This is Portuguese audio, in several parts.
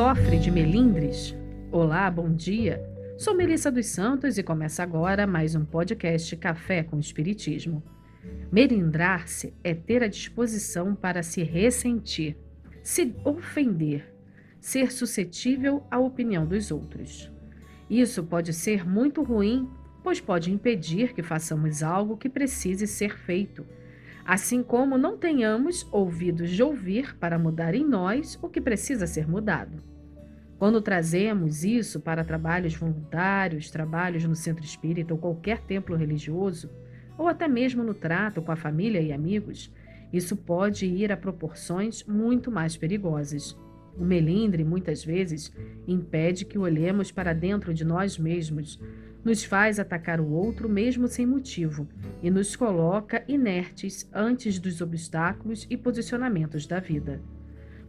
sofre de melindres? Olá, bom dia. Sou Melissa dos Santos e começa agora mais um podcast Café com Espiritismo. Melindrar-se é ter a disposição para se ressentir, se ofender, ser suscetível à opinião dos outros. Isso pode ser muito ruim, pois pode impedir que façamos algo que precise ser feito, assim como não tenhamos ouvidos de ouvir para mudar em nós o que precisa ser mudado. Quando trazemos isso para trabalhos voluntários, trabalhos no centro espírita ou qualquer templo religioso, ou até mesmo no trato com a família e amigos, isso pode ir a proporções muito mais perigosas. O melindre, muitas vezes, impede que olhemos para dentro de nós mesmos, nos faz atacar o outro mesmo sem motivo e nos coloca inertes antes dos obstáculos e posicionamentos da vida.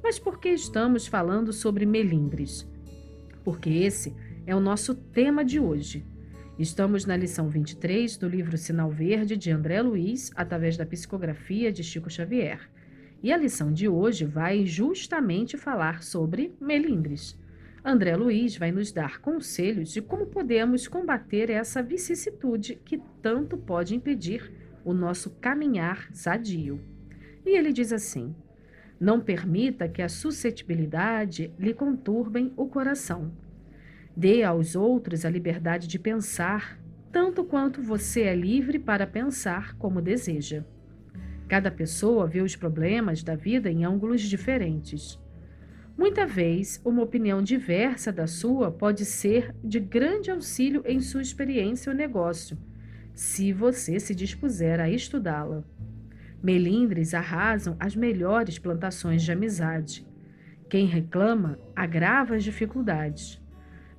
Mas por que estamos falando sobre melindres? Porque esse é o nosso tema de hoje. Estamos na lição 23 do livro Sinal Verde de André Luiz, através da psicografia de Chico Xavier. E a lição de hoje vai justamente falar sobre melindres. André Luiz vai nos dar conselhos de como podemos combater essa vicissitude que tanto pode impedir o nosso caminhar sadio. E ele diz assim: Não permita que a suscetibilidade lhe conturbem o coração. Dê aos outros a liberdade de pensar, tanto quanto você é livre para pensar como deseja. Cada pessoa vê os problemas da vida em ângulos diferentes. Muita vez, uma opinião diversa da sua pode ser de grande auxílio em sua experiência ou negócio, se você se dispuser a estudá-la. Melindres arrasam as melhores plantações de amizade. Quem reclama agrava as dificuldades.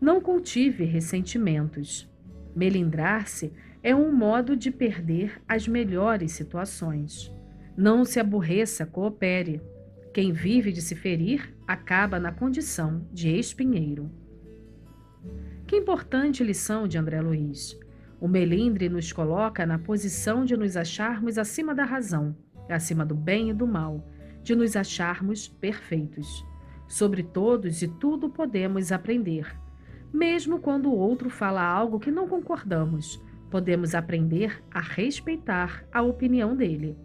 Não cultive ressentimentos. Melindrar-se é um modo de perder as melhores situações. Não se aborreça, coopere. Quem vive de se ferir acaba na condição de espinheiro. Que importante lição de André Luiz. O melindre nos coloca na posição de nos acharmos acima da razão, acima do bem e do mal, de nos acharmos perfeitos. Sobre todos e tudo podemos aprender. Mesmo quando o outro fala algo que não concordamos, podemos aprender a respeitar a opinião dele.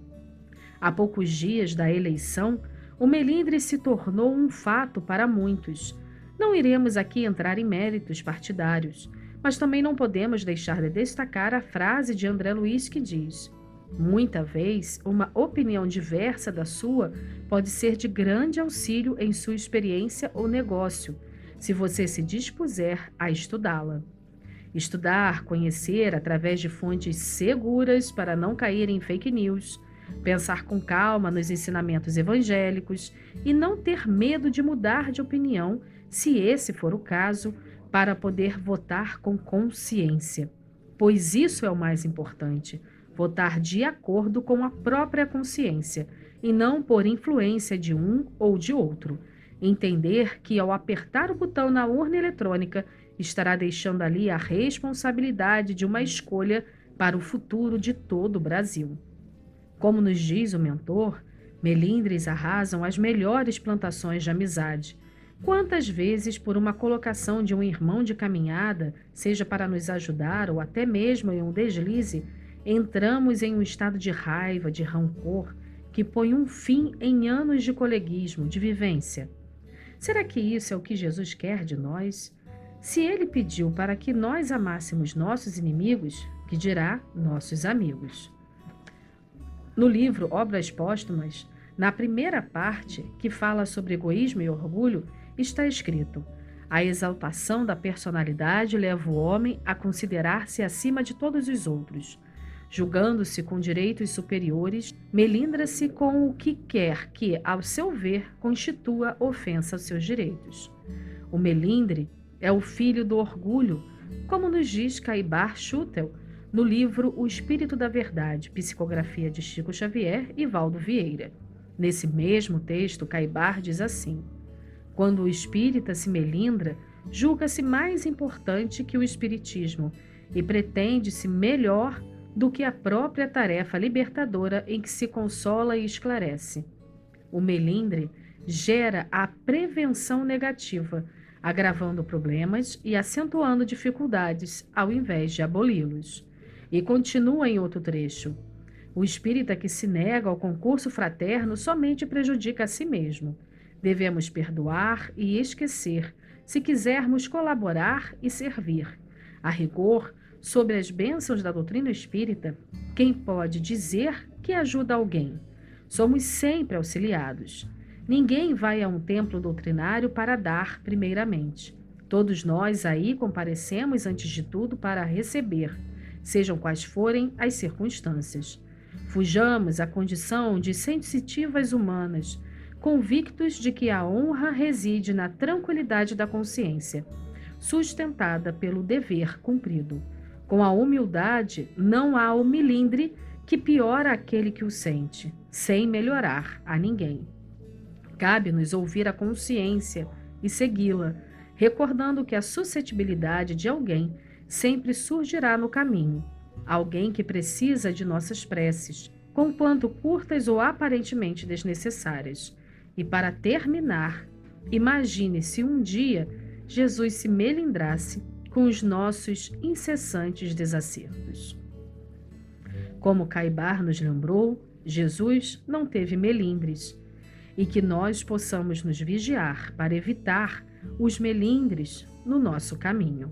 Há poucos dias da eleição, o melindre se tornou um fato para muitos. Não iremos aqui entrar em méritos partidários, mas também não podemos deixar de destacar a frase de André Luiz que diz: Muita vez, uma opinião diversa da sua pode ser de grande auxílio em sua experiência ou negócio, se você se dispuser a estudá-la. Estudar, conhecer através de fontes seguras para não cair em fake news, pensar com calma nos ensinamentos evangélicos e não ter medo de mudar de opinião, se esse for o caso, para poder votar com consciência. Pois isso é o mais importante: votar de acordo com a própria consciência e não por influência de um ou de outro. Entender que ao apertar o botão na urna eletrônica, estará deixando ali a responsabilidade de uma escolha para o futuro de todo o Brasil. Como nos diz o mentor, melindres arrasam as melhores plantações de amizade. Quantas vezes, por uma colocação de um irmão de caminhada, seja para nos ajudar ou até mesmo em um deslize, entramos em um estado de raiva, de rancor, que põe um fim em anos de coleguismo, de vivência. Será que isso é o que Jesus quer de nós? Se ele pediu para que nós amássemos nossos inimigos, que dirá nossos amigos? No livro Obras Póstumas, na primeira parte, que fala sobre egoísmo e orgulho, está escrito: A exaltação da personalidade leva o homem a considerar-se acima de todos os outros. Julgando-se com direitos superiores, melindra-se com o que quer que, ao seu ver, constitua ofensa aos seus direitos. O melindre é o filho do orgulho, como nos diz Caibar Schutel no livro O Espírito da Verdade, psicografia de Chico Xavier e Valdo Vieira. Nesse mesmo texto, Caibar diz assim: Quando o espírita se melindra, julga-se mais importante que o espiritismo e pretende-se melhor do que a própria tarefa libertadora em que se consola e esclarece. O melindre gera a prevenção negativa, agravando problemas e acentuando dificuldades, ao invés de aboli-los. E continua em outro trecho. O espírita que se nega ao concurso fraterno somente prejudica a si mesmo. Devemos perdoar e esquecer, se quisermos colaborar e servir. A rigor, sobre as bênçãos da doutrina espírita, quem pode dizer que ajuda alguém? Somos sempre auxiliados. Ninguém vai a um templo doutrinário para dar, primeiramente. Todos nós aí comparecemos, antes de tudo, para receber, sejam quais forem as circunstâncias. Fujamos à condição de sensitivas humanas, convictos de que a honra reside na tranquilidade da consciência, sustentada pelo dever cumprido. Com a humildade, não há o milindre que piora aquele que o sente, sem melhorar a ninguém. Cabe-nos ouvir a consciência e segui-la, recordando que a suscetibilidade de alguém sempre surgirá no caminho alguém que precisa de nossas preces, conquanto curtas ou aparentemente desnecessárias. E para terminar, imagine se um dia Jesus se melindrasse com os nossos incessantes desacertos. Como Caibar nos lembrou, Jesus não teve melindres, e que nós possamos nos vigiar para evitar os melindres no nosso caminho.